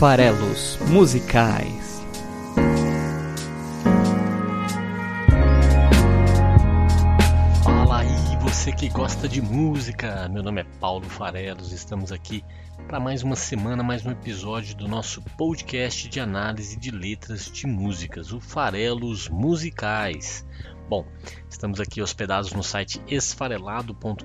farelos musicais. Fala aí, você que gosta de música. Meu nome é Paulo Farelos. Estamos aqui para mais uma semana, mais um episódio do nosso podcast de análise de letras de músicas, o Farelos Musicais. Bom, estamos aqui hospedados no site esfarelado.com.br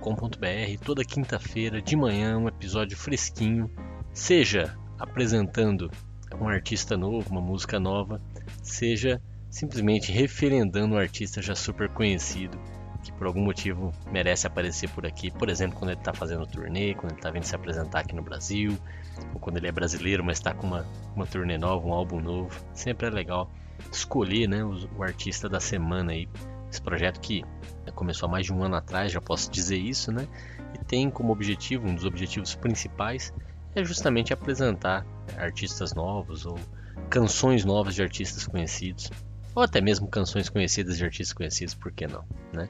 toda quinta-feira de manhã, um episódio fresquinho, seja apresentando um artista novo, uma música nova, seja simplesmente referendando um artista já super conhecido que por algum motivo merece aparecer por aqui, por exemplo, quando ele está fazendo turnê, quando ele está vindo se apresentar aqui no Brasil, ou quando ele é brasileiro, mas está com uma, uma turnê nova, um álbum novo. Sempre é legal escolher né, o, o artista da semana aí esse projeto que começou há mais de um ano atrás, já posso dizer isso, né? E tem como objetivo, um dos objetivos principais, é justamente apresentar artistas novos ou canções novas de artistas conhecidos, ou até mesmo canções conhecidas de artistas conhecidos, por que não, né?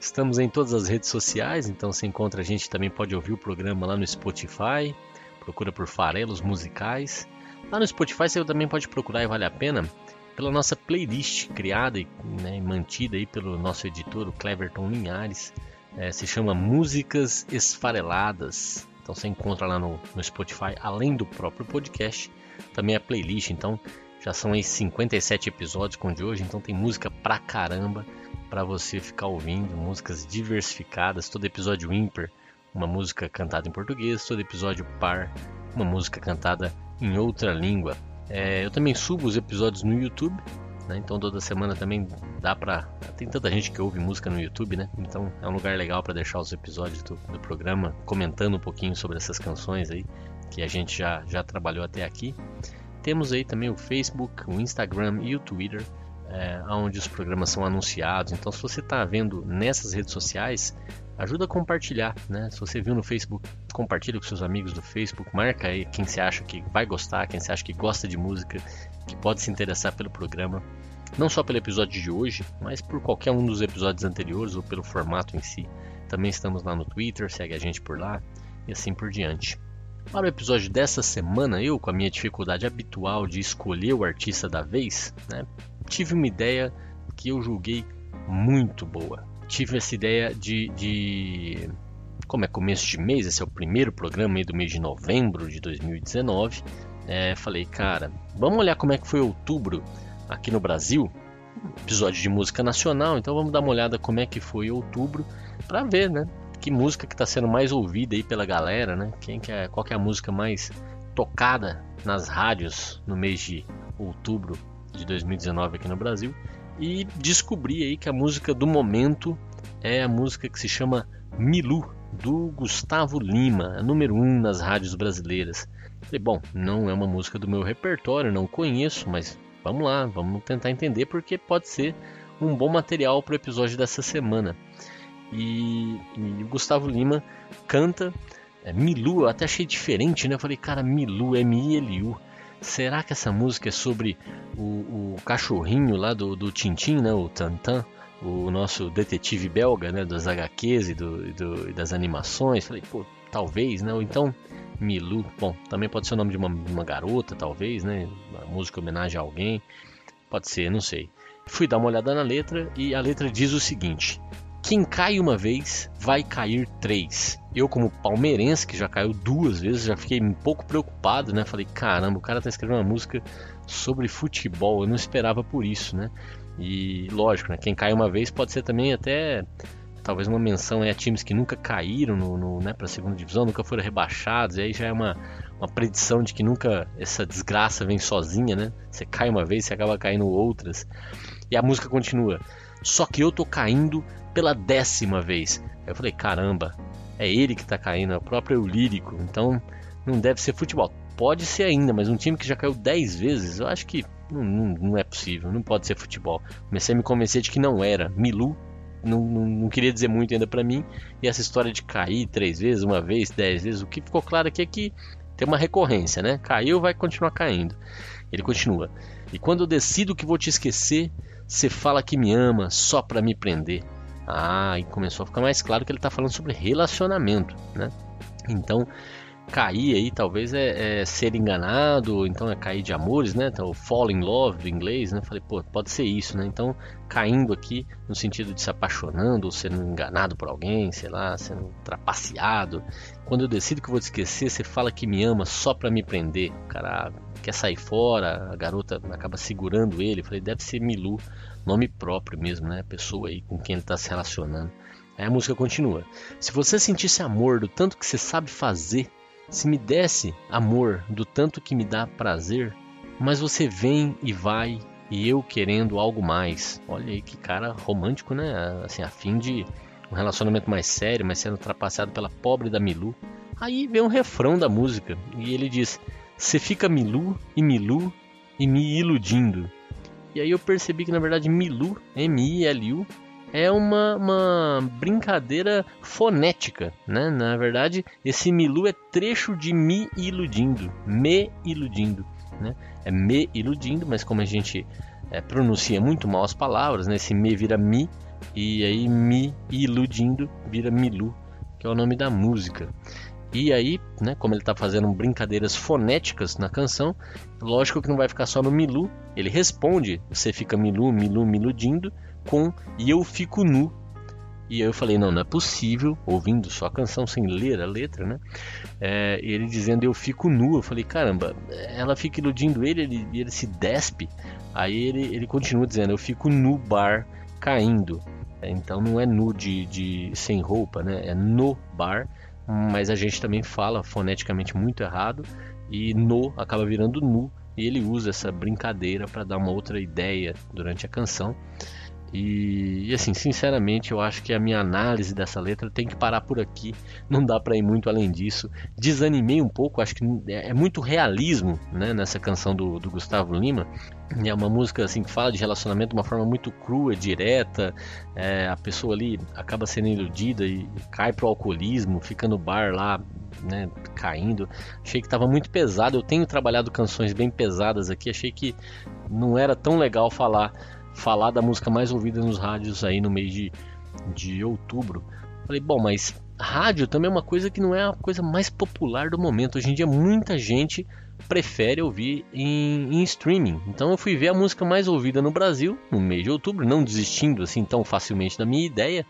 Estamos em todas as redes sociais, então se encontra a gente também pode ouvir o programa lá no Spotify, procura por Farelos Musicais. Lá no Spotify você também pode procurar e vale a pena pela nossa playlist criada e né, mantida aí pelo nosso editor, o Cleverton Linhares. É, se chama Músicas Esfareladas. Então você encontra lá no, no, Spotify, além do próprio podcast, também a playlist. Então já são aí 57 episódios com de hoje, então tem música pra caramba para você ficar ouvindo, músicas diversificadas, todo episódio ímpar, uma música cantada em português, todo episódio par, uma música cantada em outra língua. É, eu também subo os episódios no YouTube, né? então toda semana também dá pra. Tem tanta gente que ouve música no YouTube, né? Então é um lugar legal para deixar os episódios do, do, programa comentando um pouquinho sobre essas canções aí que a gente já, já trabalhou até aqui. Temos aí também o Facebook, o Instagram e o Twitter, é, onde os programas são anunciados. Então, se você está vendo nessas redes sociais, ajuda a compartilhar, né? Se você viu no Facebook, compartilha com seus amigos do Facebook, marca aí quem você acha que vai gostar, quem você acha que gosta de música, que pode se interessar pelo programa, não só pelo episódio de hoje, mas por qualquer um dos episódios anteriores ou pelo formato em si. Também estamos lá no Twitter, segue a gente por lá e assim por diante. Para o episódio dessa semana, eu, com a minha dificuldade habitual de escolher o artista da vez, né, tive uma ideia que eu julguei muito boa tive essa ideia de, de, como é começo de mês, esse é o primeiro programa aí do mês de novembro de 2019. É, falei, cara, vamos olhar como é que foi outubro aqui no Brasil. Episódio de música nacional, então vamos dar uma olhada como é que foi outubro para ver, né? Que música que está sendo mais ouvida aí pela galera, né? Quem que é, qual que é a música mais tocada nas rádios no mês de outubro de 2019 aqui no Brasil e descobri aí que a música do momento é a música que se chama Milu, do Gustavo Lima, a número 1 um nas rádios brasileiras. Falei, bom, não é uma música do meu repertório, não conheço, mas vamos lá, vamos tentar entender porque pode ser um bom material para o episódio dessa semana. E, e o Gustavo Lima canta é, Milu, eu até achei diferente, né? Eu falei, cara, Milu, M-I-L-U. Será que essa música é sobre o, o cachorrinho lá do, do Tintin, né? O Tantan, o nosso detetive belga, né? Das HQs e, do, do, e das animações. Falei, pô, talvez, né? Ou então Milu, bom, também pode ser o nome de uma, uma garota, talvez, né? Uma música em homenagem a alguém. Pode ser, não sei. Fui dar uma olhada na letra e a letra diz o seguinte: quem cai uma vez, vai cair três. Eu, como palmeirense, que já caiu duas vezes, já fiquei um pouco preocupado, né? Falei, caramba, o cara tá escrevendo uma música sobre futebol, eu não esperava por isso, né? E lógico, né? Quem cai uma vez pode ser também até talvez uma menção a times que nunca caíram no, no né, para a segunda divisão, nunca foram rebaixados, e aí já é uma, uma predição de que nunca essa desgraça vem sozinha, né? Você cai uma vez, você acaba caindo outras. E a música continua. Só que eu tô caindo pela décima vez. Eu falei, caramba, é ele que tá caindo, é o próprio lírico, então não deve ser futebol. Pode ser ainda, mas um time que já caiu 10 vezes, eu acho que não, não, não, é possível, não pode ser futebol. Comecei a me convencer de que não era. Milu não, não, não queria dizer muito ainda para mim, e essa história de cair três vezes, uma vez, dez vezes, o que ficou claro aqui é que tem uma recorrência, né? Caiu, vai continuar caindo. Ele continua. E quando eu decido que vou te esquecer, você fala que me ama só para me prender. Ah, e começou a ficar mais claro que ele está falando sobre relacionamento, né? Então, cair aí talvez é, é, ser enganado, então é cair de amores, né? Então, fall in love do inglês, né? Falei, pô, pode ser isso, né? Então, caindo aqui no sentido de se apaixonando ou sendo enganado por alguém, sei lá, sendo trapaceado. Quando eu decido que vou te esquecer, você fala que me ama só para me prender. O cara quer sair fora, a garota acaba segurando ele. Falei, deve ser Milu, nome próprio mesmo, né? Pessoa aí com quem ele tá se relacionando. Aí a música continua. Se você sentisse amor do tanto que você sabe fazer, se me desse amor do tanto que me dá prazer, mas você vem e vai e eu querendo algo mais. Olha aí que cara romântico, né? Assim, a fim de um relacionamento mais sério, mas sendo ultrapassado pela pobre da Milu. Aí vem um refrão da música e ele diz: Você fica Milu e Milu e me iludindo. E aí eu percebi que na verdade Milu, M-I-L-U, é uma, uma brincadeira fonética, né? Na verdade, esse Milu é trecho de me iludindo, me iludindo, né? É me iludindo, mas como a gente é, pronuncia muito mal as palavras, né? Esse me vira mi e aí me iludindo vira Milu, que é o nome da música. E aí, né, como ele está fazendo brincadeiras fonéticas na canção, lógico que não vai ficar só no Milu. Ele responde, você fica Milu, Milu, miludindo, com E Eu Fico Nu. E eu falei, não, não é possível, ouvindo só a canção sem ler a letra, né? É, ele dizendo Eu Fico Nu. Eu falei, caramba, ela fica iludindo ele, ele, ele se despe. Aí ele, ele continua dizendo, eu fico no bar caindo. Então não é nu de, de sem roupa, né? É no bar, mas a gente também fala foneticamente muito errado e no acaba virando nu e ele usa essa brincadeira para dar uma outra ideia durante a canção. E, e, assim, sinceramente, eu acho que a minha análise dessa letra tem que parar por aqui. Não dá para ir muito além disso. Desanimei um pouco, acho que é, é muito realismo né, nessa canção do, do, Gustavo Lima. É uma música assim que fala de relacionamento de uma forma muito crua, direta. É, a pessoa ali acaba sendo iludida e cai pro alcoolismo, fica no bar lá, né, caindo. Achei que estava muito pesado. Eu tenho trabalhado canções bem pesadas aqui, achei que não era tão legal falar falar da música mais ouvida nos rádios aí no mês de, de outubro. Falei, bom, mas rádio também é uma coisa que não é a coisa mais popular do momento. Hoje em dia muita gente prefere ouvir em, em, streaming. Então eu fui ver a música mais ouvida no Brasil no mês de outubro, não desistindo assim tão facilmente da minha ideia,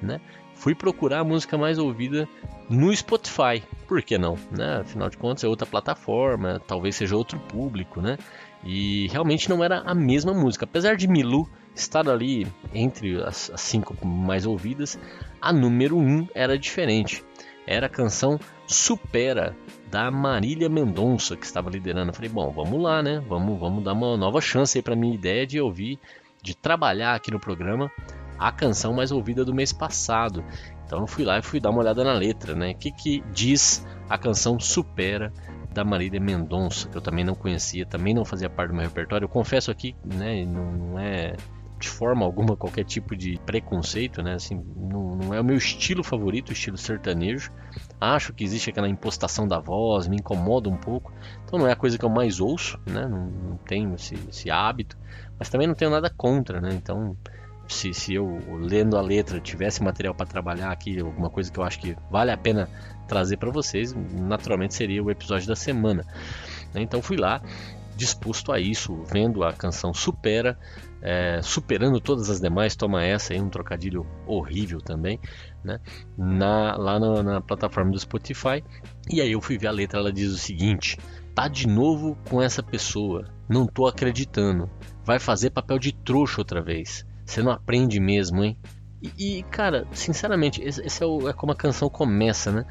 né? Fui procurar a música mais ouvida no Spotify. Por que não? Né? Afinal de contas é outra plataforma, talvez seja outro público, né? E realmente não era a mesma música. Apesar de Milu estar ali entre as, as cinco mais ouvidas, a número um era diferente. Era a canção Supera, da Marília Mendonça, que estava liderando. Eu falei, bom, vamos lá, né? Vamos, vamos dar uma nova chance aí para minha ideia de ouvir, de trabalhar aqui no programa a canção mais ouvida do mês passado. Então eu fui lá e fui dar uma olhada na letra, né? O que, que diz a canção Supera da Marília Mendonça, que eu também não conhecia, também não fazia parte do meu repertório. Eu confesso aqui, né, não é de forma alguma qualquer tipo de preconceito, né? Assim, não, não, é o meu estilo favorito, o estilo sertanejo. Acho que existe aquela impostação da voz, me incomoda um pouco. Então não é a coisa que eu mais ouço, né? Não, não tenho esse, esse, hábito, mas também não tenho nada contra, né? Então se, se eu lendo a letra tivesse material para trabalhar aqui, alguma coisa que eu acho que vale a pena trazer para vocês, naturalmente seria o episódio da semana. Então fui lá disposto a isso, vendo a canção Supera, é, superando todas as demais, toma essa aí, um trocadilho horrível também, né? Na, lá na, na plataforma do Spotify. E aí eu fui ver a letra, ela diz o seguinte: tá de novo com essa pessoa, não tô acreditando, vai fazer papel de trouxa outra vez. Você não aprende mesmo, hein? E, cara, sinceramente, esse, esse é, o, é, como a canção começa, né?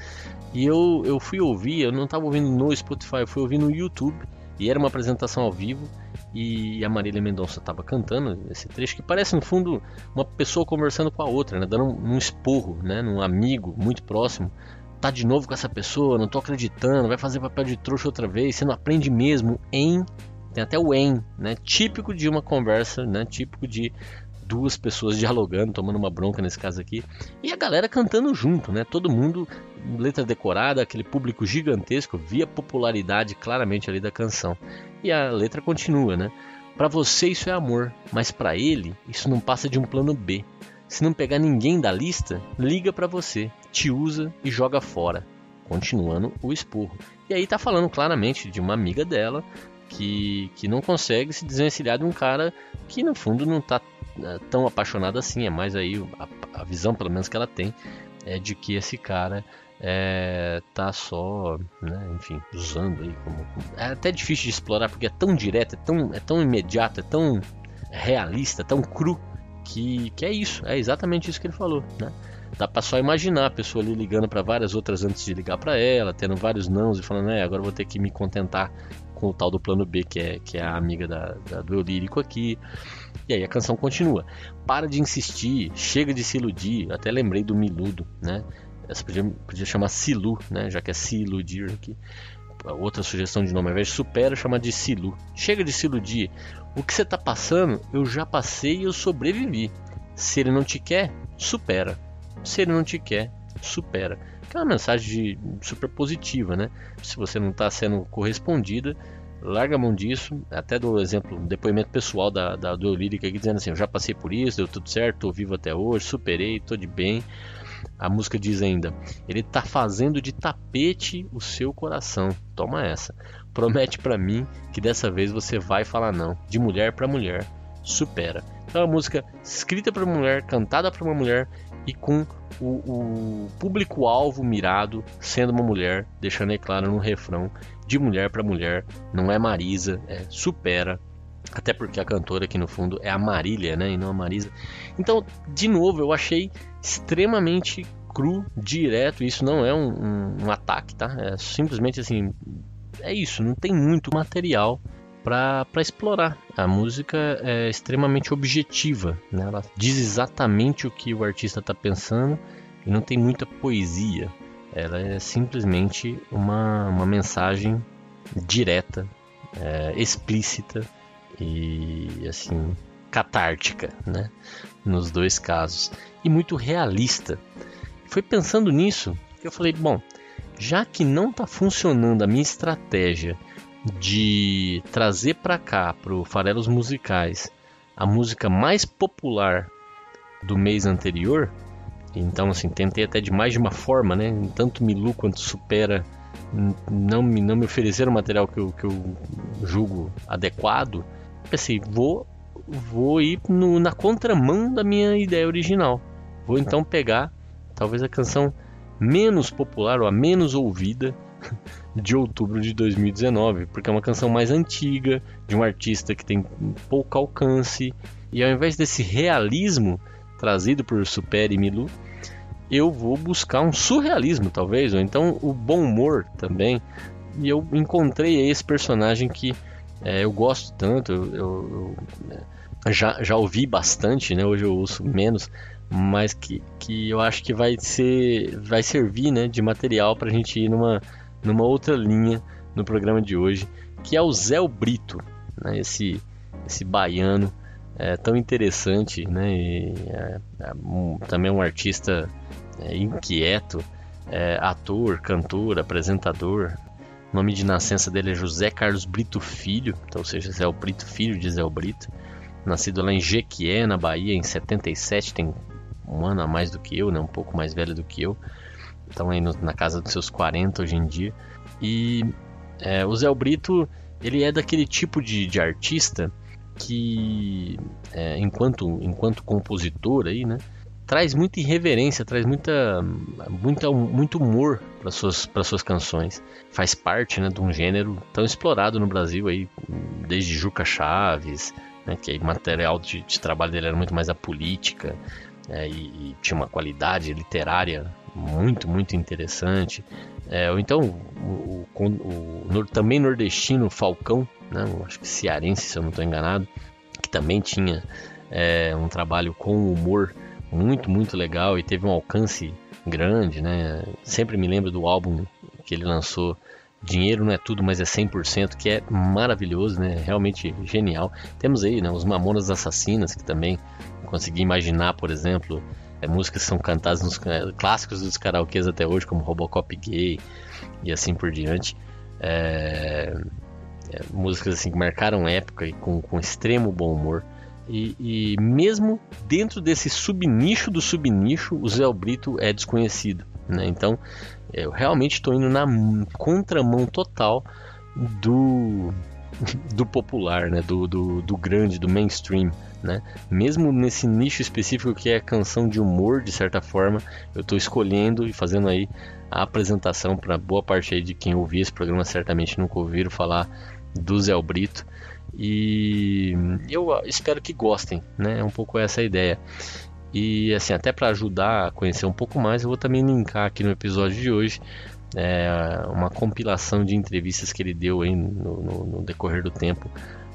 E eu, eu fui ouvir, eu não estava ouvindo no Spotify, eu fui ouvir no YouTube. E era uma apresentação ao vivo. E a Marília Mendonça estava cantando esse trecho que parece, no fundo, uma pessoa conversando com a outra, né? Dando um, um esporro, né? Num amigo muito próximo. Tá de novo com essa pessoa, não tô acreditando, vai fazer papel de trouxa outra vez, você não aprende mesmo em tem até o em, né? Típico de uma conversa, né? Típico de duas pessoas dialogando, tomando uma bronca nesse caso aqui, e a galera cantando junto, né? Todo mundo, letra decorada, aquele público gigantesco, via popularidade claramente ali da canção. E a letra continua, né? Para você isso é amor, mas para ele isso não passa de um plano B. Se não pegar ninguém da lista, liga para você, te usa e joga fora. continuando o esporro. E aí tá falando claramente de uma amiga dela que, que não consegue se desvencilhar de um cara que no fundo não tá tão apaixonado assim, é mais aí a, a visão pelo menos que ela tem é de que esse cara é, tá só, né, enfim, usando aí como. É até difícil de explorar porque é tão direto, é tão, é tão imediato, é tão realista, tão cru que, que é isso, é exatamente isso que ele falou, né? Dá pra só imaginar a pessoa ali ligando para várias outras antes de ligar para ela, tendo vários nãos e falando, é, agora vou ter que me contentar com o tal do plano B, que é, que é a amiga da, da, do eu lírico aqui. E aí a canção continua. Para de insistir, chega de se iludir. Até lembrei do Miludo, né? Essa podia, podia chamar Silu, né? Já que é se iludir aqui. Outra sugestão de nome, ao invés de supera, chama de Silu. Chega de se iludir. O que você está passando, eu já passei e eu sobrevivi. Se ele não te quer, supera. Se ele não te quer, supera. Que é uma mensagem de, super positiva, né? Se você não está sendo correspondida, larga a mão disso. Até do exemplo, um depoimento pessoal da, da do Lírica aqui dizendo assim: eu já passei por isso, deu tudo certo, estou vivo até hoje, superei, estou de bem. A música diz ainda: Ele tá fazendo de tapete o seu coração. Toma essa. Promete para mim que dessa vez você vai falar não. De mulher para mulher. Supera. Então é uma música escrita para mulher, cantada para uma mulher e com o, o público-alvo mirado sendo uma mulher, deixando aí claro no refrão: de mulher para mulher. Não é Marisa, é supera. Até porque a cantora aqui no fundo é a Marília, né? E não a Marisa. Então, de novo, eu achei extremamente cru, direto. Isso não é um, um, um ataque, tá? É simplesmente assim. É isso, não tem muito material para explorar. A música é extremamente objetiva, né? ela diz exatamente o que o artista está pensando e não tem muita poesia. Ela é simplesmente uma, uma mensagem direta, é, explícita e assim catártica, né? Nos dois casos e muito realista. Foi pensando nisso que eu falei, bom, já que não está funcionando a minha estratégia de trazer para cá, para o Farelos Musicais, a música mais popular do mês anterior, então assim, tentei até de mais de uma forma, né? Tanto Milu quanto Supera não me, não me ofereceram material que eu, que eu julgo adequado. Pensei, vou, vou ir no, na contramão da minha ideia original. Vou então pegar talvez a canção menos popular ou a menos ouvida de outubro de 2019, porque é uma canção mais antiga, de um artista que tem pouco alcance, e ao invés desse realismo trazido por Super e Milu, eu vou buscar um surrealismo, talvez, ou então o bom humor também. E eu encontrei esse personagem que é, eu gosto tanto, eu, eu, eu, já, já ouvi bastante, né? hoje eu ouço menos, mas que, que eu acho que vai ser vai servir né, de material para a gente ir numa, numa outra linha no programa de hoje, que é o Zé Brito, né, esse, esse baiano é, tão interessante, né, e, é, é um, também um artista é, inquieto, é, ator, cantor, apresentador. O nome de nascença dele é José Carlos Brito Filho, então, ou seja, Zé Brito Filho de Zé Brito. Nascido lá em Jequié, na Bahia, em 77, tem um ano a mais do que eu, né? Um pouco mais velho do que eu. Estão aí no, na casa dos seus 40 hoje em dia. E é, o Zé Brito, ele é daquele tipo de, de artista que, é, enquanto, enquanto compositor aí, né? Traz muita irreverência, traz muita, muita muito humor para suas para suas canções. Faz parte, né, de um gênero tão explorado no Brasil aí, desde Juca Chaves, né, que o material de, de trabalho dele era muito mais a política, é, e, e, tinha uma qualidade literária muito, muito interessante. É, ou então, o, o, o, também nordestino Falcão, né, acho que cearense, se eu não estou enganado, que também tinha é, um trabalho com humor muito, muito legal e teve um alcance grande. Né? Sempre me lembro do álbum que ele lançou Dinheiro não é tudo, mas é 100%, que é maravilhoso, né? Realmente genial. Temos aí, né, os Mamonas Assassinas, que também consegui imaginar, por exemplo, é, músicas que são cantadas nos é, clássicos dos karaokês até hoje, como Robocop Gay e assim por diante. É, é, músicas assim que marcaram época e com, com extremo bom humor. E, e, mesmo dentro desse subnicho do subnicho, o Zé Brito é desconhecido. Né? Então, eu realmente estou indo na contramão total do, do popular, né? do, do, do grande, do mainstream. Né? Mesmo nesse nicho específico que é canção de humor, de certa forma, eu estou escolhendo e fazendo aí a apresentação para boa parte aí de quem ouvir esse programa certamente nunca ouviram falar do Zé Brito e eu espero que gostem, né? É um pouco essa a ideia. E assim, até para ajudar a conhecer um pouco mais, eu vou também linkar aqui no episódio de hoje é, uma compilação de entrevistas que ele deu aí no, no, no decorrer do tempo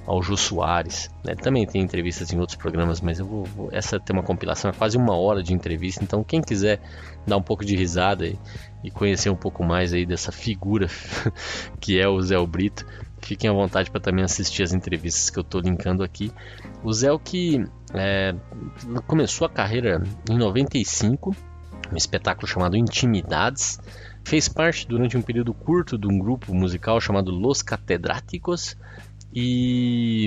ao Jô Soares. Né? Também tem entrevistas em outros programas, mas eu vou, vou, essa tem uma compilação, é quase uma hora de entrevista. Então, quem quiser dar um pouco de risada e, e conhecer um pouco mais aí dessa figura que é o Zé Brito, fiquem à vontade para também assistir as entrevistas que eu estou linkando aqui. O Zé que é, começou a carreira em 95, um espetáculo chamado Intimidades. Fez parte durante um período curto de um grupo musical chamado Los Catedráticos e,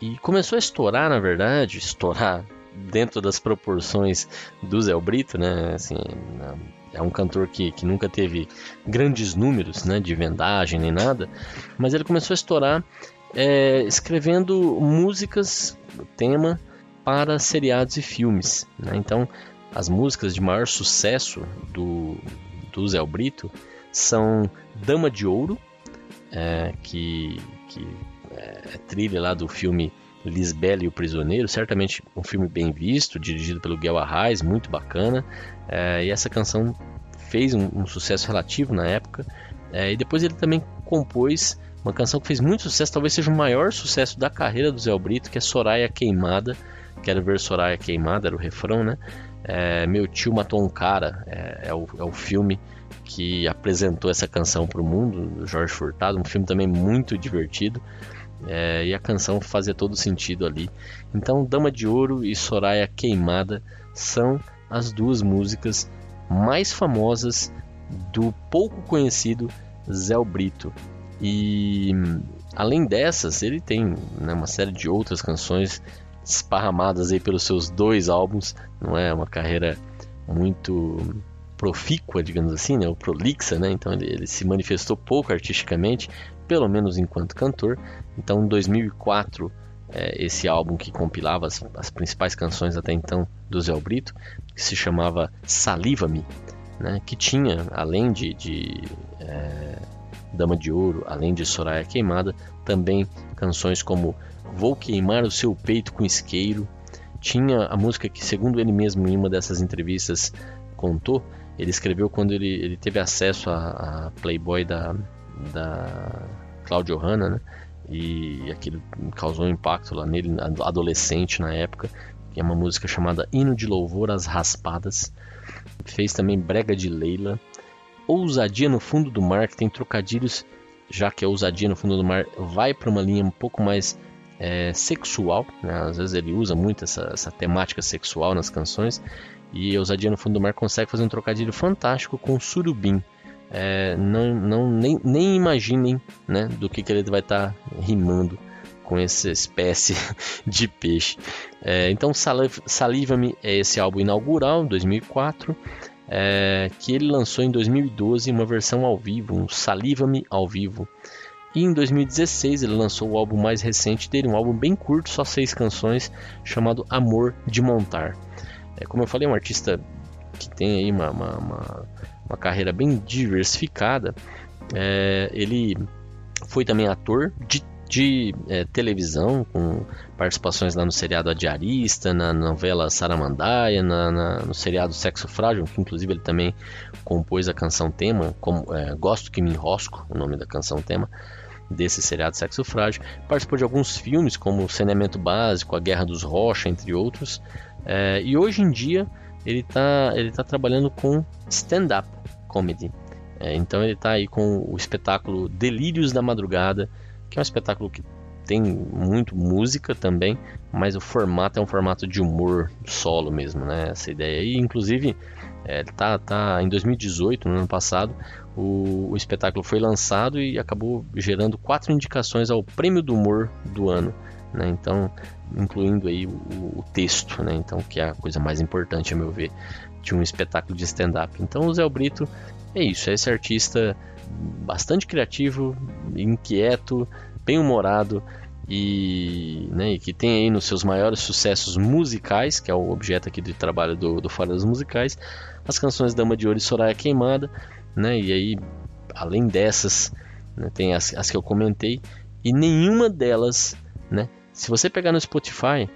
e começou a estourar, na verdade, estourar dentro das proporções do Zé Brito, né? Assim, é um cantor que, que nunca teve grandes números né, de vendagem nem nada, mas ele começou a estourar é, escrevendo músicas, tema, para seriados e filmes. Né? Então, as músicas de maior sucesso do, do Zé Brito são Dama de Ouro, é, que, que é, trilha lá do filme Lisbela e o Prisioneiro, certamente um filme bem visto, dirigido pelo Guel Arraes, muito bacana. É, e essa canção fez um, um sucesso relativo na época. É, e depois ele também compôs uma canção que fez muito sucesso, talvez seja o maior sucesso da carreira do Zé Brito, que é Soraya Queimada. Quero ver Soraya Queimada, era o refrão, né? É, Meu tio matou um cara, é, é, o, é o filme que apresentou essa canção para o mundo, do Jorge Furtado, um filme também muito divertido. É, e a canção fazia todo sentido ali. Então, Dama de Ouro e Soraya Queimada são as duas músicas mais famosas do pouco conhecido Zé Brito. E além dessas, ele tem né, uma série de outras canções esparramadas aí pelos seus dois álbuns. Não é uma carreira muito profícua, digamos assim, né, ou prolixa, né? Então ele, ele se manifestou pouco artisticamente, pelo menos enquanto cantor. Então, em 2004, é, esse álbum que compilava as, as, principais canções até então do Zé Brito, que se chamava Saliva-me, né, que tinha, além de, de é, Dama de Ouro, além de Soraya Queimada, também canções como Vou Queimar o Seu Peito com Isqueiro. Tinha a música que, segundo ele mesmo, em uma dessas entrevistas contou, ele escreveu quando ele, ele teve acesso a, a Playboy da, da Claudio Hanna, né? E aquilo causou um impacto lá nele, adolescente na época, que é uma música chamada Hino de Louvor às Raspadas. Fez também Brega de Leila. Ousadia no Fundo do Mar, que tem trocadilhos, já que a Ousadia no Fundo do Mar vai para uma linha um pouco mais é, sexual, né? às vezes ele usa muito essa, essa temática sexual nas canções, e Ousadia no Fundo do Mar consegue fazer um trocadilho fantástico com Surubim, é, não, não nem, nem imaginem né, do que, que ele vai estar tá rimando com essa espécie de peixe. É, então, Saliva-me é esse álbum inaugural, 2004, é, que ele lançou em 2012 uma versão ao vivo, um Saliva-me ao vivo. E em 2016 ele lançou o álbum mais recente dele, um álbum bem curto, só seis canções, chamado Amor de Montar. É, como eu falei, é um artista que tem aí uma, uma, uma uma carreira bem diversificada. É, ele foi também ator de, de é, televisão, com participações lá no seriado A Diarista, na novela Saramandaia, na, na, no seriado Sexo Frágil, que inclusive ele também compôs a canção tema, como, é, Gosto que me enrosco, o nome da canção tema desse seriado Sexo Frágil. Participou de alguns filmes, como Saneamento Básico, A Guerra dos Rocha, entre outros. É, e hoje em dia ele está ele tá trabalhando com stand-up comedy. É, então ele está aí com o espetáculo Delírios da Madrugada, que é um espetáculo que tem muito música também, mas o formato é um formato de humor solo mesmo, né? Essa ideia aí, inclusive, é, tá, tá em 2018, no ano passado, o, o, espetáculo foi lançado e acabou gerando quatro indicações ao Prêmio do Humor do ano né? Então, incluindo aí o, o, texto, né? Então, que é a coisa mais importante, a meu ver, de um espetáculo de stand-up. Então, o Zé Brito é isso, é esse artista bastante criativo, inquieto, bem humorado e, né, e que tem aí nos seus maiores sucessos musicais, que é o objeto aqui de trabalho do, do Fora das Musicais, as canções Dama de Ouro e Soraya Queimada, né, e aí, além dessas, né, tem as, as que eu comentei, e nenhuma delas, né, se você pegar no Spotify,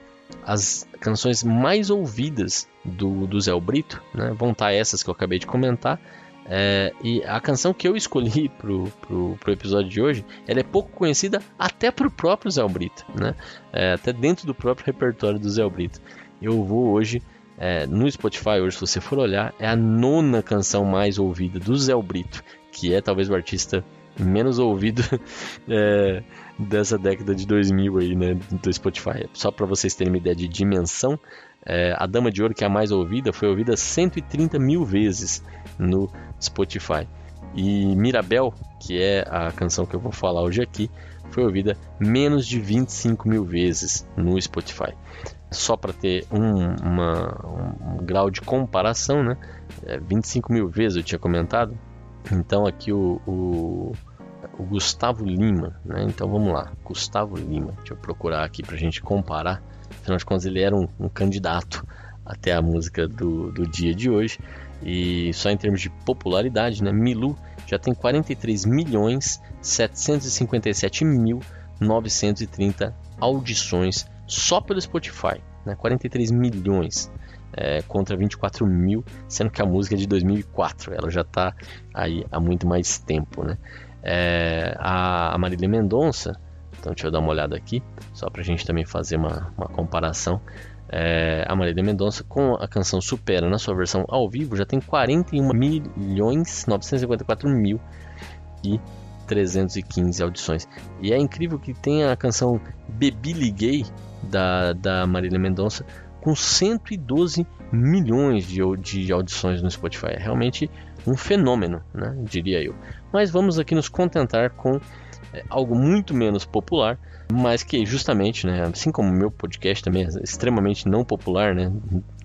as canções mais ouvidas do, do Zé Brito, né, vão estar essas que eu acabei de comentar, é, e a canção que eu escolhi pro, pro, pro, episódio de hoje, ela é pouco conhecida até pro próprio Zé Brito, né? É, até dentro do próprio repertório do Zé Brito. Eu vou hoje é, no Spotify, hoje se você for olhar, é a nona canção mais ouvida do Zé Brito, que é talvez o artista menos ouvido é, dessa década de 2000 aí, né, do Spotify. Só para vocês terem uma ideia de dimensão, é, a Dama de Ouro, que é a mais ouvida, foi ouvida 130 mil vezes no Spotify. E Mirabel, que é a canção que eu vou falar hoje aqui, foi ouvida menos de 25 mil vezes no Spotify. Só para ter um, uma, um, grau de comparação, né? É, 25 mil vezes eu tinha comentado. Então aqui o, o, o Gustavo Lima, né? Então vamos lá, Gustavo Lima. Deixa eu procurar aqui para a gente comparar. Afinal de contas, ele era um, um candidato até a música do, do dia de hoje. E só em termos de popularidade, né? Milu já tem 43 milhões 757 mil 930 audições só pelo Spotify, né? 43 milhões é, contra 24 mil, sendo que a música é de 2004, ela já está aí há muito mais tempo, né? É, a Marília Mendonça, então deixa eu dar uma olhada aqui, só para a gente também fazer uma, uma comparação é, a Marília Mendonça com a canção Supera na sua versão ao vivo já tem 41 milhões 954 mil e 315 audições. E é incrível que tem a canção Bebi Liguei da, da Marília Mendonça com 112 milhões de, de audições no Spotify. É realmente um fenômeno, né, diria eu. Mas vamos aqui nos contentar com é, algo muito menos popular, mas que justamente, né, assim como o meu podcast também é extremamente não popular, né,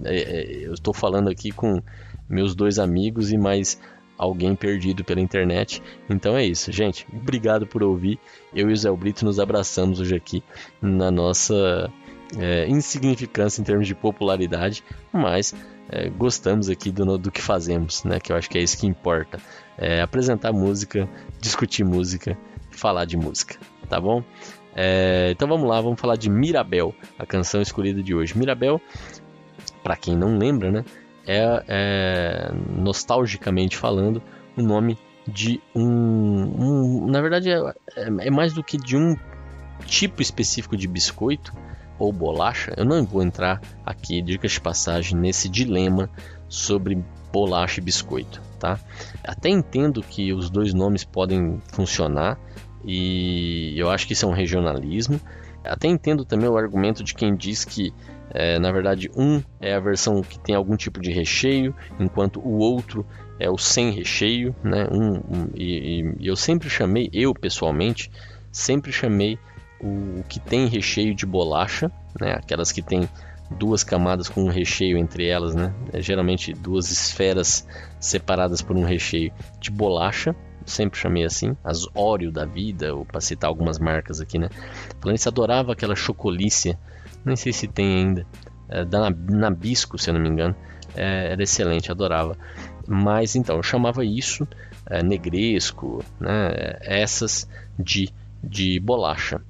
é, é, eu estou falando aqui com meus dois amigos e mais alguém perdido pela internet. Então é isso, gente. Obrigado por ouvir. Eu e o Zé Brito nos abraçamos hoje aqui na nossa é, insignificância em termos de popularidade, mas é, gostamos aqui do, do que fazemos, né? Que eu acho que é isso que importa. É, apresentar música, discutir música, falar de música, tá bom? É, então vamos lá, vamos falar de Mirabel, a canção escolhida de hoje. Mirabel, para quem não lembra, né, é, é, nostalgicamente falando o nome de um, um na verdade é, é, é, mais do que de um tipo específico de biscoito ou bolacha. Eu não vou entrar aqui, dicas de passagem, nesse dilema sobre bolacha e biscoito, tá? Até entendo que os dois nomes podem funcionar, e eu acho que isso é um regionalismo. Até entendo também o argumento de quem diz que, é, na verdade, um é a versão que tem algum tipo de recheio, enquanto o outro é o sem recheio, né? Um, um e, e, eu sempre chamei, eu pessoalmente, sempre chamei o, o que tem recheio de bolacha, né? Aquelas que tem duas camadas com um recheio entre elas, né? É, geralmente duas esferas separadas por um recheio de bolacha sempre chamei assim, as Oreo da vida, ou para citar algumas marcas aqui, né? Isso, adorava aquela chocolícia, nem sei se tem ainda, é, da Nabisco, se eu não me engano, é, era excelente, adorava. Mas então, eu chamava isso é, negresco, né? Essas de, de bolacha.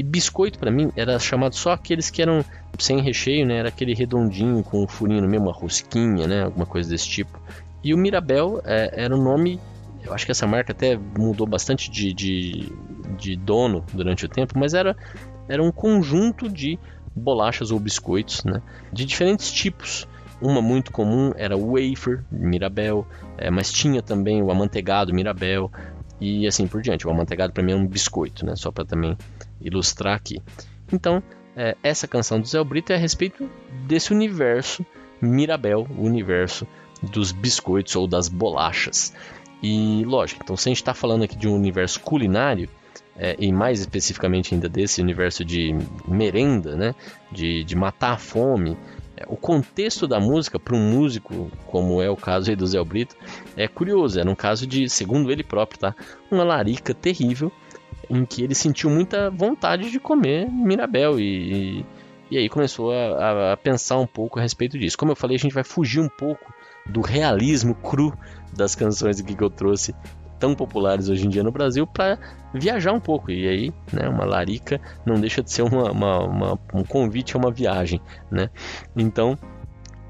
E biscoito para mim era chamado só aqueles que eram sem recheio, né? Era aquele redondinho com um furinho no meio, uma rosquinha, né? Alguma coisa desse tipo. E o Mirabel é, era o nome eu acho que essa marca até mudou bastante de, de, de dono durante o tempo, mas era, era um conjunto de bolachas ou biscoitos, né? De diferentes tipos. Uma muito comum era o wafer Mirabel, é, mas tinha também o amanteigado Mirabel e assim por diante. O amanteigado para mim é um biscoito, né? Só para também ilustrar aqui. Então, é, essa canção do Zé Brito é a respeito desse universo Mirabel, o universo dos biscoitos ou das bolachas. E lógico, então se a gente está falando aqui de um universo culinário, é, e mais especificamente ainda desse universo de merenda, né, de, de matar a fome, é, o contexto da música para um músico, como é o caso do Zé Brito, é curioso. Era um caso de, segundo ele próprio, tá? Uma larica terrível em que ele sentiu muita vontade de comer Mirabel e, e, e aí começou a, a, pensar um pouco a respeito disso. Como eu falei, a gente vai fugir um pouco do realismo cru das canções que eu trouxe tão populares hoje em dia no Brasil para viajar um pouco. E aí, né, uma larica não deixa de ser uma, uma, uma, um convite a uma viagem, né? Então,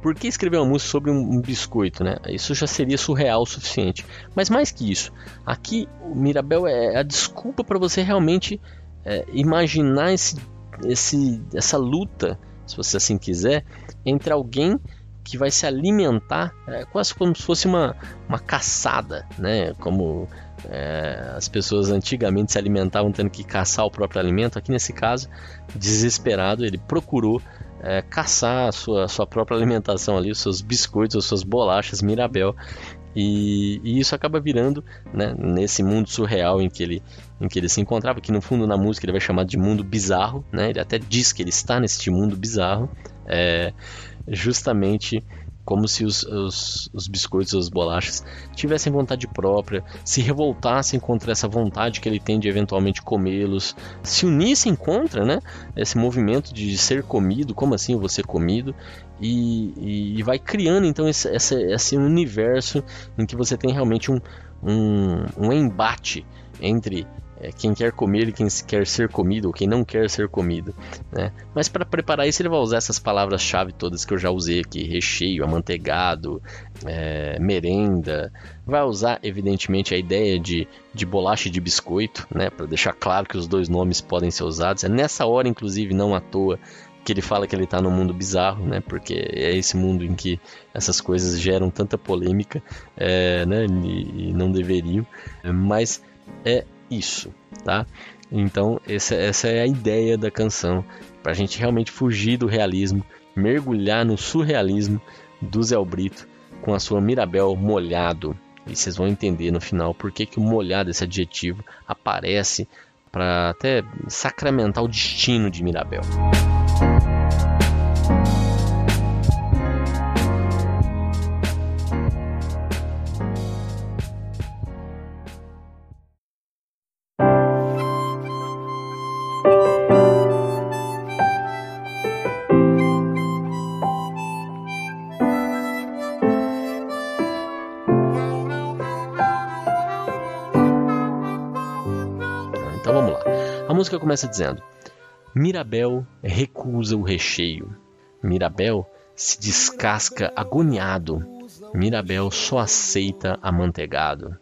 por que escrever uma música sobre um, biscoito, né? Isso já seria surreal o suficiente. Mas mais que isso, aqui o Mirabel é a desculpa para você realmente é, imaginar esse, esse, essa luta, se você assim quiser, entre alguém que vai se alimentar é, quase como se fosse uma, uma caçada, né? Como é, as pessoas antigamente se alimentavam tendo que caçar o próprio alimento. Aqui nesse caso, desesperado, ele procurou é, caçar a sua, sua própria alimentação ali, os seus biscoitos, as suas bolachas Mirabel. E, e, isso acaba virando, né, nesse mundo surreal em que, ele, em que ele se encontrava, que no fundo na música ele vai chamar de mundo bizarro, né, ele até diz que ele está nesse mundo bizarro, é, justamente como se os, os, os biscoitos, as bolachas tivessem vontade própria, se revoltassem contra essa vontade que ele tem de eventualmente comê-los, se unissem contra, né, esse movimento de ser comido, como assim ser comido, e, e vai criando então esse, esse, esse, universo em que você tem realmente um, um, um embate entre é, quem quer comer e quem quer ser comido, ou quem não quer ser comido. Né? Mas para preparar isso, ele vai usar essas palavras-chave todas que eu já usei aqui: recheio, amanteigado, é, merenda. Vai usar, evidentemente, a ideia de, de bolacha e de biscoito, né? para deixar claro que os dois nomes podem ser usados. É nessa hora, inclusive, não à toa, que ele fala que ele está no mundo bizarro, né? Porque é esse mundo em que essas coisas geram tanta polêmica, é, né? E, e, não deveriam. Mas é isso, tá? Então essa, essa é a ideia da canção, para a gente realmente fugir do realismo, mergulhar no surrealismo do Zé Brito com a sua Mirabel molhado. E vocês vão entender no final por que, que o molhado, esse adjetivo, aparece para até sacramentar o destino de Mirabel. Começa dizendo: Mirabel recusa o recheio. Mirabel se descasca agoniado. Mirabel só aceita amanteigado.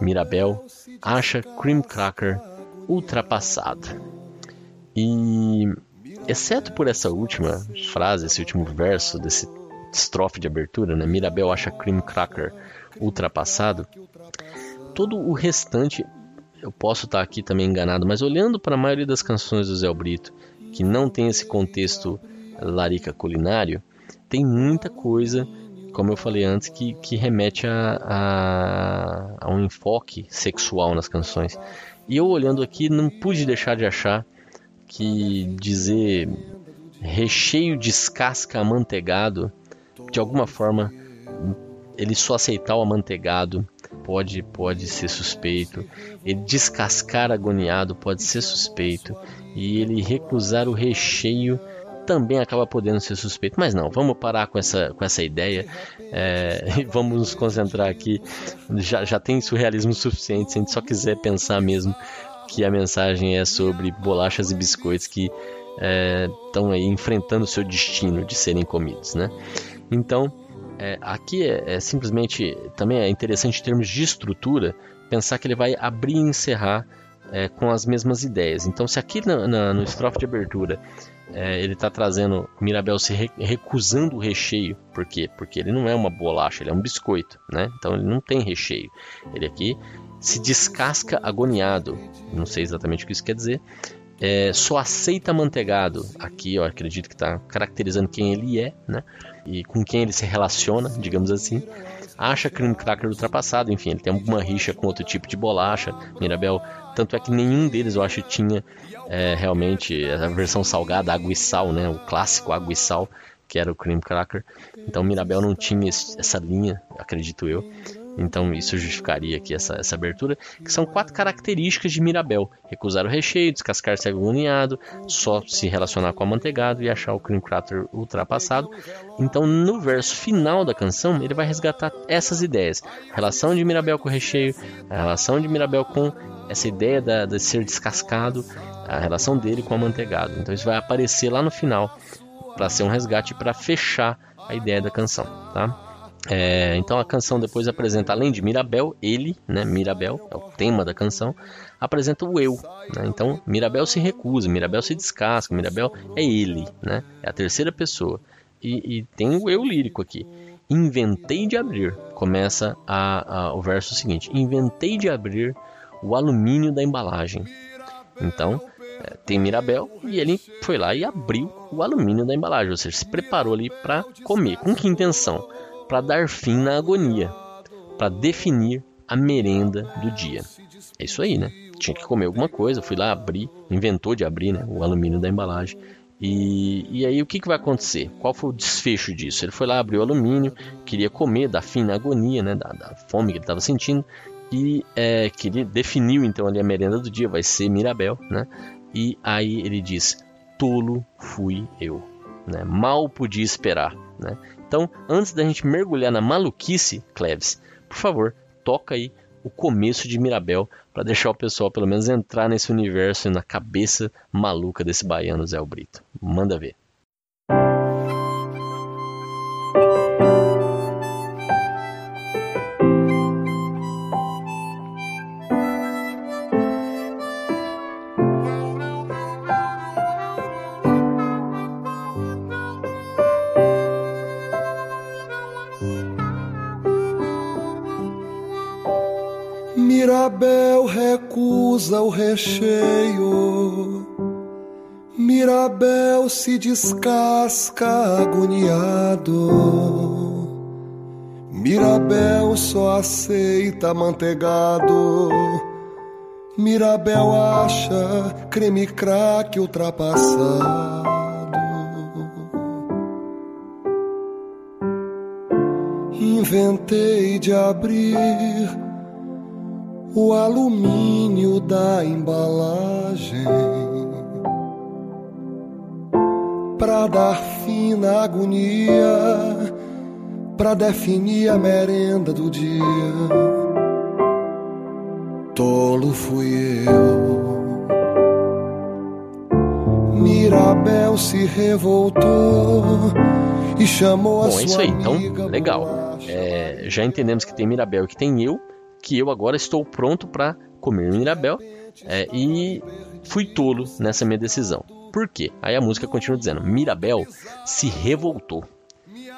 Mirabel acha cream cracker ultrapassado. E, exceto por essa última frase, esse último verso desse estrofe de abertura, né? Mirabel acha cream cracker ultrapassado. Todo o restante eu posso estar aqui também enganado, mas olhando para a maioria das canções do Zé Brito, que não tem esse contexto larica culinário, tem muita coisa, como eu falei antes, que, que remete a, a, a um enfoque sexual nas canções. E eu olhando aqui, não pude deixar de achar que dizer recheio descasca amanteigado, de alguma forma, ele só aceitar o amanteigado pode, pode ser suspeito, ele descascar agoniado pode ser suspeito, e ele recusar o recheio também acaba podendo ser suspeito. Mas não, vamos parar com essa, com essa ideia é, e vamos nos concentrar aqui. Já, já tem surrealismo suficiente se a gente só quiser pensar mesmo que a mensagem é sobre bolachas e biscoitos que estão é, aí enfrentando o seu destino de serem comidos, né? Então, é, aqui é, é, simplesmente também é interessante em termos de estrutura pensar que ele vai abrir e encerrar é, com as mesmas ideias. Então, se aqui na, na, no estrofe de abertura é, ele está trazendo Mirabel se re, recusando o recheio, por quê? Porque ele não é uma bolacha, ele é um biscoito, né? Então ele não tem recheio. Ele aqui se descasca agoniado, não sei exatamente o que isso quer dizer, é, só aceita manteigado. Aqui eu acredito que está caracterizando quem ele é, né? E com quem ele se relaciona, digamos assim. Acha creme cracker ultrapassado, enfim, ele tem alguma rixa com outro tipo de bolacha. Mirabel, tanto é que nenhum deles eu acho tinha é, realmente a versão salgada, água e sal, né? O clássico água e sal, que era o cream cracker. Então Mirabel não tinha essa linha, acredito eu. Então isso justificaria aqui essa, essa abertura, que são quatro características de Mirabel: recusar o recheio, descascar-se agoniado, só se relacionar com amanteigado e achar o cream cracker ultrapassado. Então no verso final da canção ele vai resgatar essas ideias: a relação de Mirabel com o recheio, a relação de Mirabel com essa ideia da, de ser descascado, a relação dele com o amanteigado. Então isso vai aparecer lá no final para ser um resgate para fechar a ideia da canção, tá? É, então a canção depois apresenta, além de Mirabel, ele, né, Mirabel, é o tema da canção, apresenta o eu. Né? Então Mirabel se recusa, Mirabel se descasca, Mirabel é ele, né? é a terceira pessoa. E, e tem o eu lírico aqui. Inventei de abrir, começa a, a, o verso seguinte: Inventei de abrir o alumínio da embalagem. Então é, tem Mirabel e ele foi lá e abriu o alumínio da embalagem, ou seja, se preparou ali para comer. Com que intenção? Para dar fim na agonia, para definir a merenda do dia. É isso aí, né? Tinha que comer alguma coisa, fui lá abrir, inventou de abrir né, o alumínio da embalagem. E, e aí o que, que vai acontecer? Qual foi o desfecho disso? Ele foi lá, abriu o alumínio, queria comer, dar fim na agonia, né, da, da fome que ele estava sentindo, e é, queria, definiu então ali a merenda do dia, vai ser Mirabel, né? E aí ele diz: Tolo fui eu, né? Mal podia esperar, né? Então, antes da gente mergulhar na maluquice, Cleves, por favor, toca aí o começo de Mirabel para deixar o pessoal pelo menos entrar nesse universo e na cabeça maluca desse baiano Zé Brito. Manda ver. Descasca agoniado. Mirabel só aceita manteigado. Mirabel acha creme crack ultrapassado. Inventei de abrir o alumínio da embalagem para dar fim na agonia, para definir a merenda do dia. Tolo fui eu. Mirabel se revoltou e chamou Bom, a sua é isso aí, então, legal. É, já entendemos que tem Mirabel e que tem eu que eu agora estou pronto para comer Mirabel é, e fui tolo nessa minha decisão. Por quê? Aí a música continua dizendo: Mirabel se revoltou,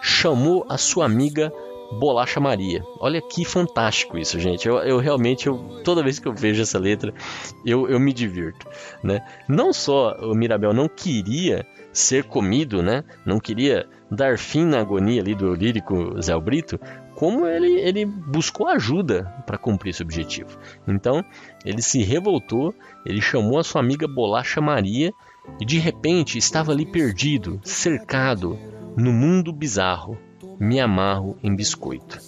chamou a sua amiga Bolacha Maria. Olha que fantástico isso, gente. Eu, eu realmente, eu, toda vez que eu vejo essa letra, eu, eu me divirto. Né? Não só o Mirabel não queria ser comido, né? não queria dar fim na agonia ali do lírico Zé Brito, como ele, ele buscou ajuda para cumprir esse objetivo. Então, ele se revoltou, ele chamou a sua amiga Bolacha Maria e de repente estava ali perdido, cercado, no mundo bizarro. Me amarro em biscoito.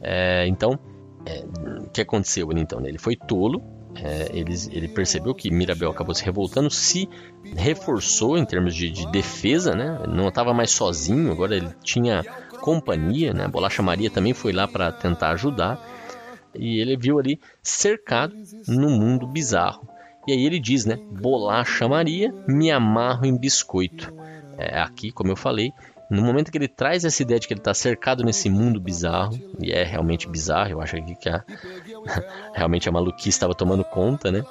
É, então, é, o que aconteceu ali então? Ele foi tolo, é, ele, ele, percebeu que Mirabel acabou se revoltando, se reforçou em termos de, de defesa, né? não estava mais sozinho, agora ele tinha companhia, né? Bolacha Maria também foi lá para tentar ajudar. E ele viu ali cercado no mundo bizarro. E aí ele diz, né? Bolacha Maria, me amarro em biscoito. É, aqui, como eu falei, no momento que ele traz essa ideia de que ele está cercado nesse mundo bizarro, e é realmente bizarro, eu acho que a, realmente a maluquice estava tomando conta, né?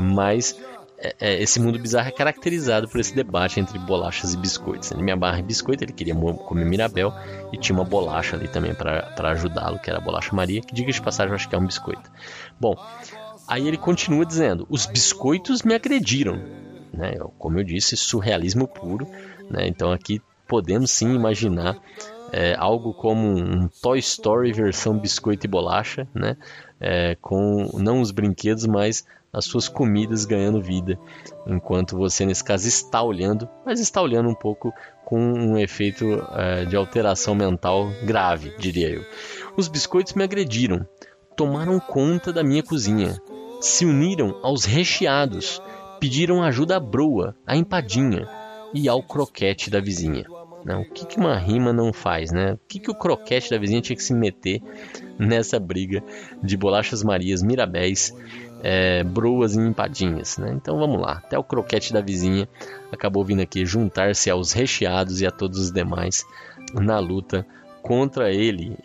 Mas é, é, esse mundo bizarro é caracterizado por esse debate entre bolachas e biscoitos. Ele me amarra em biscoito, ele queria comer Mirabel e tinha uma bolacha ali também para ajudá-lo, que era a bolacha Maria, que diga de passagem eu acho que é um biscoito. Bom, aí ele continua dizendo: os biscoitos me agrediram. né? Como eu disse, surrealismo puro, né? Então aqui podemos sim imaginar é, algo como um Toy Story versão biscoito e bolacha, né? É, com não os brinquedos, mas as suas comidas ganhando vida, enquanto você nesse caso está olhando, mas está olhando um pouco com um efeito é, de alteração mental grave, diria eu. Os biscoitos me agrediram, tomaram conta da minha cozinha, se uniram aos recheados, pediram ajuda à broa, à empadinha e ao croquete da vizinha. Né? O que, que uma rima não faz, né? O que, que o croquete da vizinha tinha que se meter nessa briga de bolachas Marias, Mirabéis, é, broas e empadinhas, né? Então vamos lá. Até o croquete da vizinha acabou vindo aqui juntar-se aos recheados e a todos os demais na luta contra ele,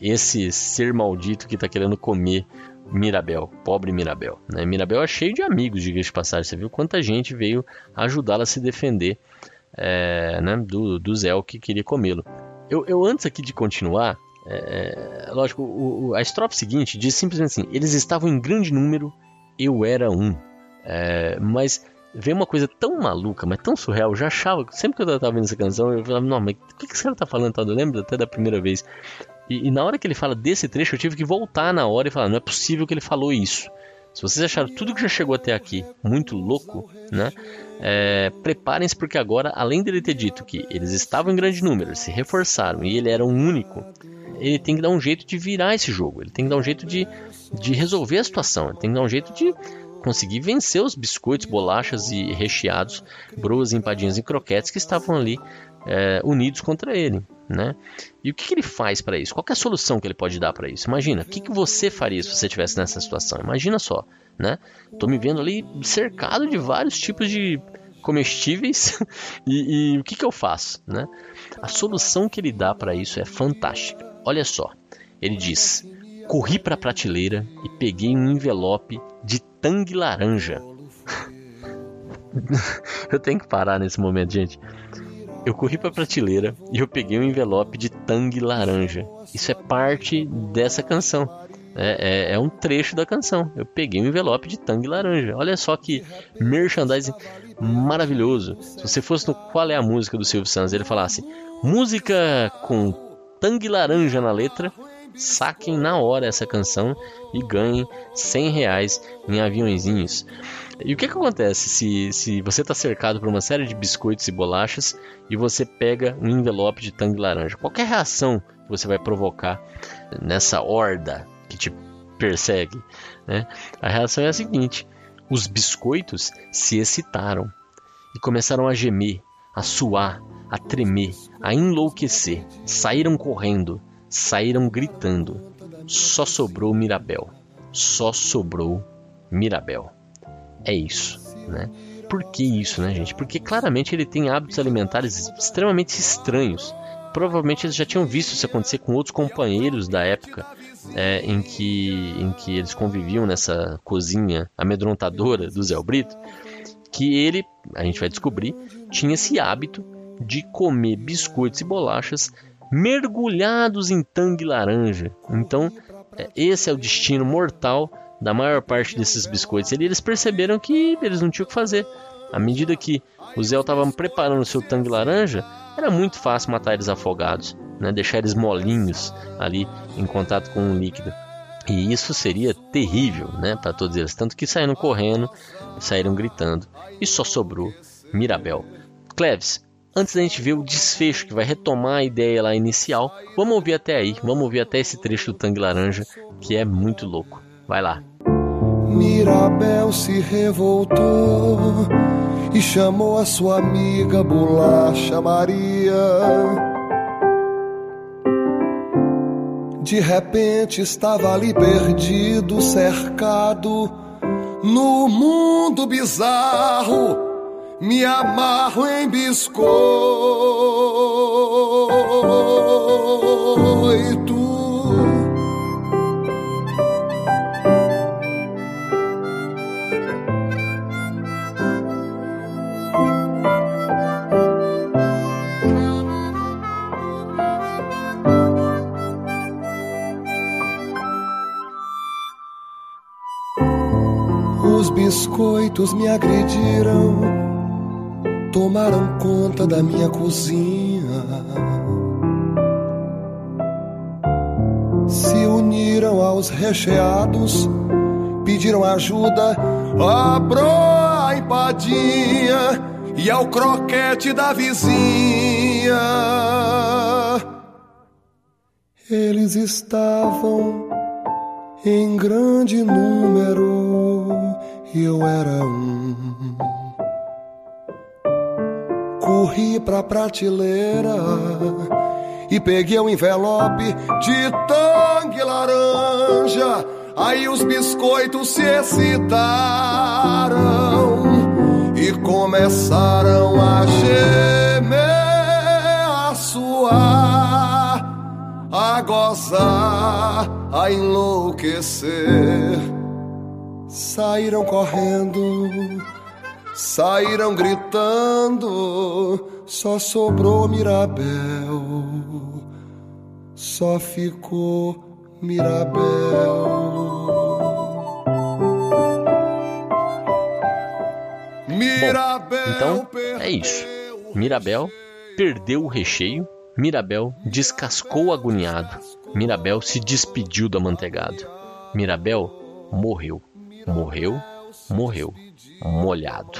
esse ser maldito que está querendo comer Mirabel, pobre Mirabel. Né? Mirabel é cheio de amigos, diga-se de passagem. Você viu quanta gente veio ajudá-la a se defender é, né, do, do Zé que queria comê-lo. Eu, eu, antes aqui de continuar, é, é, lógico, o, o, a estrofe seguinte diz simplesmente assim: eles estavam em grande número, eu era um. É, mas veio uma coisa tão maluca, mas tão surreal. Eu já achava, sempre que eu estava vendo essa canção, eu falava: não, mas o que, que esse cara tá falando? Eu lembro até da primeira vez. E, e, na hora que ele fala desse trecho, eu tive que voltar na hora e falar: não é possível que ele falou isso. Se vocês acharam tudo que já chegou até aqui muito louco, né? É, Preparem-se porque agora, além dele ter dito que eles estavam em grande número, se reforçaram e ele era um único, ele tem que dar um jeito de virar esse jogo. Ele tem que dar um jeito de, de resolver a situação. Ele tem que dar um jeito de conseguir vencer os biscoitos, bolachas e recheados, broas, empadinhas e croquetes que estavam ali é, unidos contra ele, né? E o que, que ele faz para isso? Qual é a solução que ele pode dar para isso? Imagina, o que, que você faria se você estivesse nessa situação? Imagina só, né? Tô me vendo ali cercado de vários tipos de comestíveis e, e o que, que eu faço, né? A solução que ele dá para isso é fantástica. Olha só, ele diz: corri para a prateleira e peguei um envelope de tangue laranja. eu tenho que parar nesse momento, gente. Eu corri para a prateleira e eu peguei um envelope de tangue laranja. Isso é parte dessa canção. É, é, é, um trecho da canção. Eu peguei um envelope de tangue laranja. Olha só que merchandising maravilhoso. Se você fosse no Qual é a Música do Silvio Santos, ele falasse música com tangue laranja na letra, saquem na hora essa canção e ganhem 100 reais em aviãozinhos. E o que, que acontece se, se você está cercado por uma série de biscoitos e bolachas e você pega um envelope de tangue laranja? Qualquer reação que você vai provocar nessa horda que te persegue, né? a reação é a seguinte: os biscoitos se excitaram e começaram a gemer, a suar, a tremer, a enlouquecer. Saíram correndo, saíram gritando. Só sobrou Mirabel. Só sobrou Mirabel. É isso, né? Por que isso, né, gente? Porque claramente ele tem hábitos alimentares extremamente estranhos. Provavelmente eles já tinham visto isso acontecer com outros companheiros da época é, em, que, em que eles conviviam nessa cozinha amedrontadora do Zé Brito, que ele, a gente vai descobrir, tinha esse hábito de comer biscoitos e bolachas mergulhados em tangue laranja. Então, é, esse é o destino mortal da maior parte desses biscoitos. E eles perceberam que eles não tinham o que fazer. À medida que o Zé estava preparando o seu tangue laranja, era muito fácil matar eles afogados, né? deixar eles molinhos ali em contato com o líquido. E isso seria terrível né, para todos eles. Tanto que saíram correndo, saíram gritando. E só sobrou Mirabel. Cleves, antes da gente ver o desfecho que vai retomar a ideia lá inicial, vamos ouvir até aí, vamos ouvir até esse trecho do Tangue Laranja, que é muito louco. Vai lá. Mirabel se revoltou e chamou a sua amiga Bolacha Maria. De repente estava ali perdido, cercado no mundo bizarro. Me amarro em biscoito. Biscoitos me agrediram, tomaram conta da minha cozinha. Se uniram aos recheados, pediram ajuda, abrou a empadinha e ao croquete da vizinha. Eles estavam em grande número eu era um. Corri pra prateleira e peguei um envelope de tangue laranja. Aí os biscoitos se excitaram e começaram a gemer, a suar, a gozar, a enlouquecer. Saíram correndo, saíram gritando, só sobrou Mirabel, só ficou Mirabel. Mirabel Então é isso. Mirabel perdeu o recheio. Mirabel descascou agoniado. Mirabel se despediu do amanteigado. Mirabel morreu. Morreu, morreu. Molhado.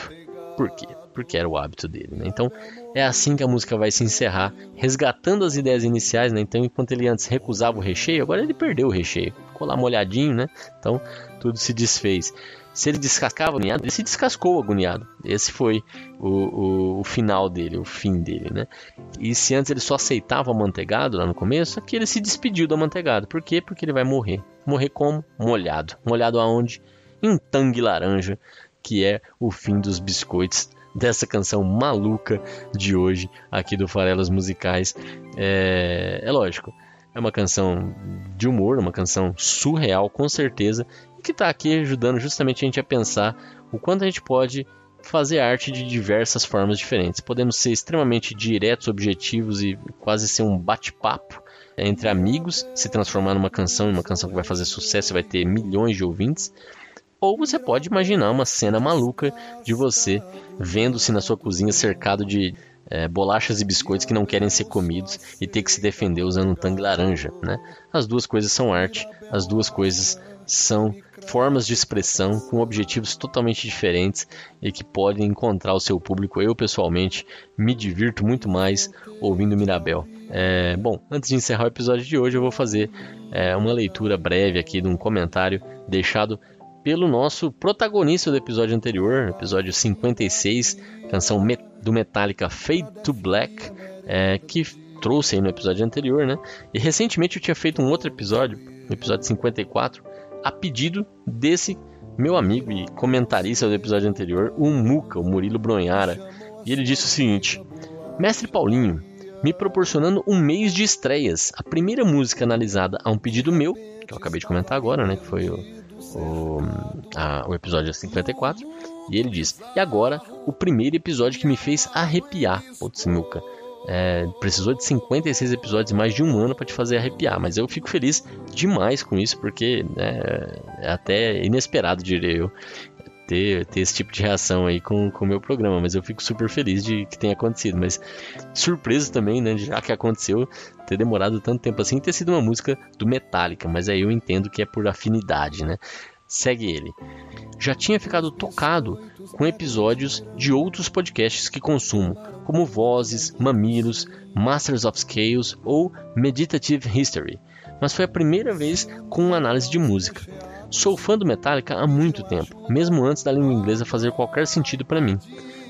Por quê? Porque era o hábito dele. Né? Então é assim que a música vai se encerrar, resgatando as ideias iniciais. Né? Então, enquanto ele antes recusava o recheio, agora ele perdeu o recheio. Ficou lá molhadinho, né? Então tudo se desfez. Se ele descascava agoniado, ele se descascou agoniado. Esse foi o, o, o, final dele, o fim dele, né? E se antes ele só aceitava o amanteigado lá no começo, aqui ele se despediu do amanteigado. Por quê? Porque ele vai morrer. Morrer como? Molhado. Molhado aonde? Em tangue laranja, que é o fim dos biscoitos dessa canção maluca de hoje aqui do Farelas Musicais. É, é lógico, é uma canção de humor, uma canção surreal, com certeza, que está aqui ajudando justamente a gente a pensar o quanto a gente pode fazer arte de diversas formas diferentes. Podemos ser extremamente diretos, objetivos e quase ser um bate-papo entre amigos, se transformar numa canção, uma canção que vai fazer sucesso e vai ter milhões de ouvintes. Ou você pode imaginar uma cena maluca de você vendo-se na sua cozinha cercado de é, bolachas e biscoitos que não querem ser comidos e ter que se defender usando um tangue laranja. Né? As duas coisas são arte, as duas coisas são formas de expressão com objetivos totalmente diferentes e que podem encontrar o seu público. Eu, pessoalmente, me divirto muito mais ouvindo Mirabel. É, bom, antes de encerrar o episódio de hoje, eu vou fazer é, uma leitura breve aqui de um comentário deixado pelo nosso protagonista do episódio anterior, episódio 56, canção do Metallica Fade to Black, é, que trouxe aí no episódio anterior, né? E recentemente eu tinha feito um outro episódio, no episódio 54, a pedido desse meu amigo e comentarista do episódio anterior, o Muca, o Murilo Bronhara. E ele disse o seguinte: Mestre Paulinho, me proporcionando um mês de estreias. A primeira música analisada a um pedido meu, que eu acabei de comentar agora, né? Que foi o, o, a, o episódio 54. E ele diz: E agora, o primeiro episódio que me fez arrepiar. Putz, Muca. É, precisou de 56 episódios e mais de um ano para te fazer arrepiar, mas eu fico feliz demais com isso porque né, é até inesperado, diria eu, ter, ter esse tipo de reação aí com o meu programa, mas eu fico super feliz de que tenha acontecido, mas surpreso também, né, já que aconteceu, ter demorado tanto tempo assim, ter sido uma música do Metallica, mas aí eu entendo que é por afinidade, né? Segue ele. Já tinha ficado tocado com episódios de outros podcasts que consumo, como Vozes, Mamilos, Masters of Scales ou Meditative History, mas foi a primeira vez com uma análise de música. Sou fã do Metallica há muito tempo, mesmo antes da língua inglesa fazer qualquer sentido para mim.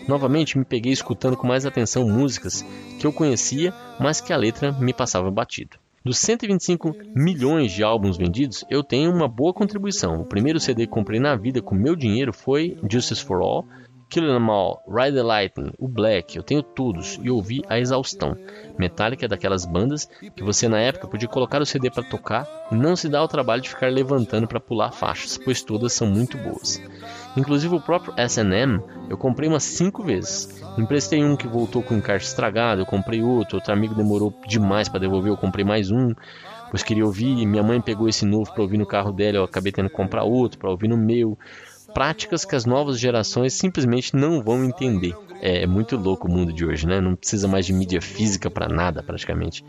Novamente me peguei escutando com mais atenção músicas que eu conhecia, mas que a letra me passava batido. Dos 125 milhões de álbuns vendidos, eu tenho uma boa contribuição. O primeiro CD que comprei na vida com meu dinheiro foi Justice for All, Kill Em All, Ride the Lightning, o Black, eu tenho todos e ouvi a exaustão. Metallica é daquelas bandas que você na época podia colocar o CD para tocar e não se dá o trabalho de ficar levantando para pular faixas, pois todas são muito boas. Inclusive o próprio S&M eu comprei umas 5 vezes. Emprestei um que voltou com o encaixe estragado, eu comprei outro, outro amigo demorou demais para devolver, eu comprei mais um, pois queria ouvir, minha mãe pegou esse novo para ouvir no carro dela, eu acabei tendo que comprar outro para ouvir no meu. Práticas que as novas gerações simplesmente não vão entender. É, muito louco o mundo de hoje, né? Não precisa mais de mídia física para nada, praticamente.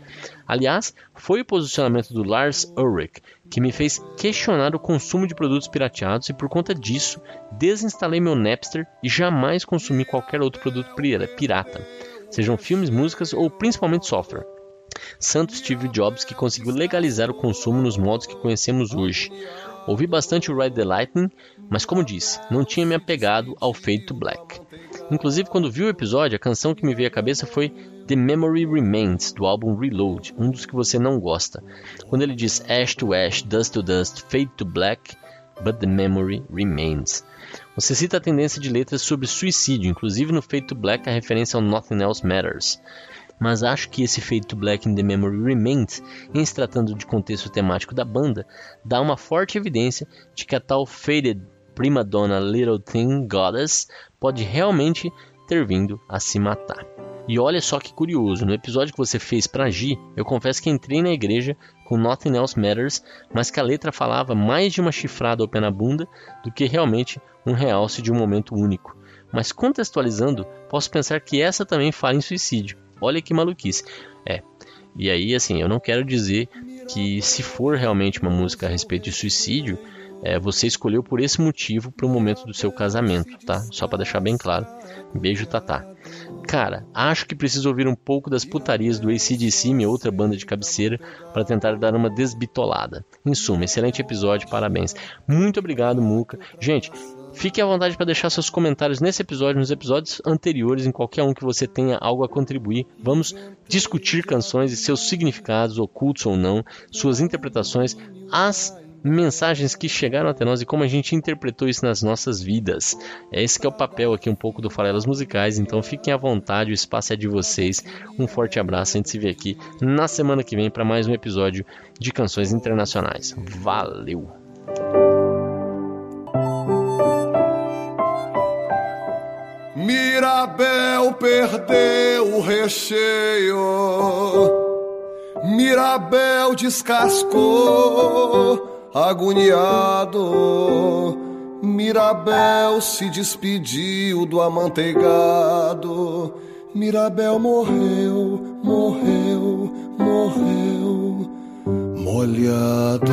Aliás, foi o posicionamento do Lars Ulrich que me fez questionar o consumo de produtos pirateados e por conta disso desinstalei meu Napster e jamais consumi qualquer outro produto pirata, sejam filmes, músicas ou principalmente software. Santo Steve Jobs que conseguiu legalizar o consumo nos modos que conhecemos hoje. Ouvi bastante o Ride the Lightning, mas como disse, não tinha me apegado ao Fade to Black. Inclusive, quando vi o episódio, a canção que me veio à cabeça foi The Memory Remains, do álbum Reload, um dos que você não gosta. Quando ele diz Ash to Ash, Dust to Dust, Fade to Black, But the Memory Remains. Você cita a tendência de letras sobre suicídio, inclusive no Fade to Black a referência ao Nothing Else Matters. Mas acho que esse Fade to Black in the Memory Remains, em se tratando de contexto temático da banda, dá uma forte evidência de que a tal Faded prima donna Little Thing Goddess pode realmente ter vindo a se matar. E olha só que curioso, no episódio que você fez para Gi, eu confesso que entrei na igreja com Nothing Else Matters, mas que a letra falava mais de uma chifrada ao pé na bunda do que realmente um realce de um momento único. Mas contextualizando, posso pensar que essa também fala em suicídio. Olha que maluquice. É. E aí, assim, eu não quero dizer que se for realmente uma música a respeito de suicídio, é, você escolheu por esse motivo para o momento do seu casamento, tá? Só para deixar bem claro. Beijo, Tatá. Cara, acho que preciso ouvir um pouco das putarias do ACDC, minha outra banda de cabeceira, para tentar dar uma desbitolada. Em suma, excelente episódio, parabéns. Muito obrigado, Muca. Gente, Fique à vontade para deixar seus comentários nesse episódio, nos episódios anteriores, em qualquer um que você tenha algo a contribuir. Vamos discutir canções e seus significados, ocultos ou não, suas interpretações, as mensagens que chegaram até nós e como a gente interpretou isso nas nossas vidas. É esse que é o papel aqui um pouco do Farelas Musicais, então fiquem à vontade, o espaço é de vocês. Um forte abraço, a gente se vê aqui na semana que vem para mais um episódio de Canções Internacionais. Valeu! Mirabel perdeu o recheio, Mirabel descascou agoniado. Mirabel se despediu do amanteigado. Mirabel morreu, morreu, morreu, molhado.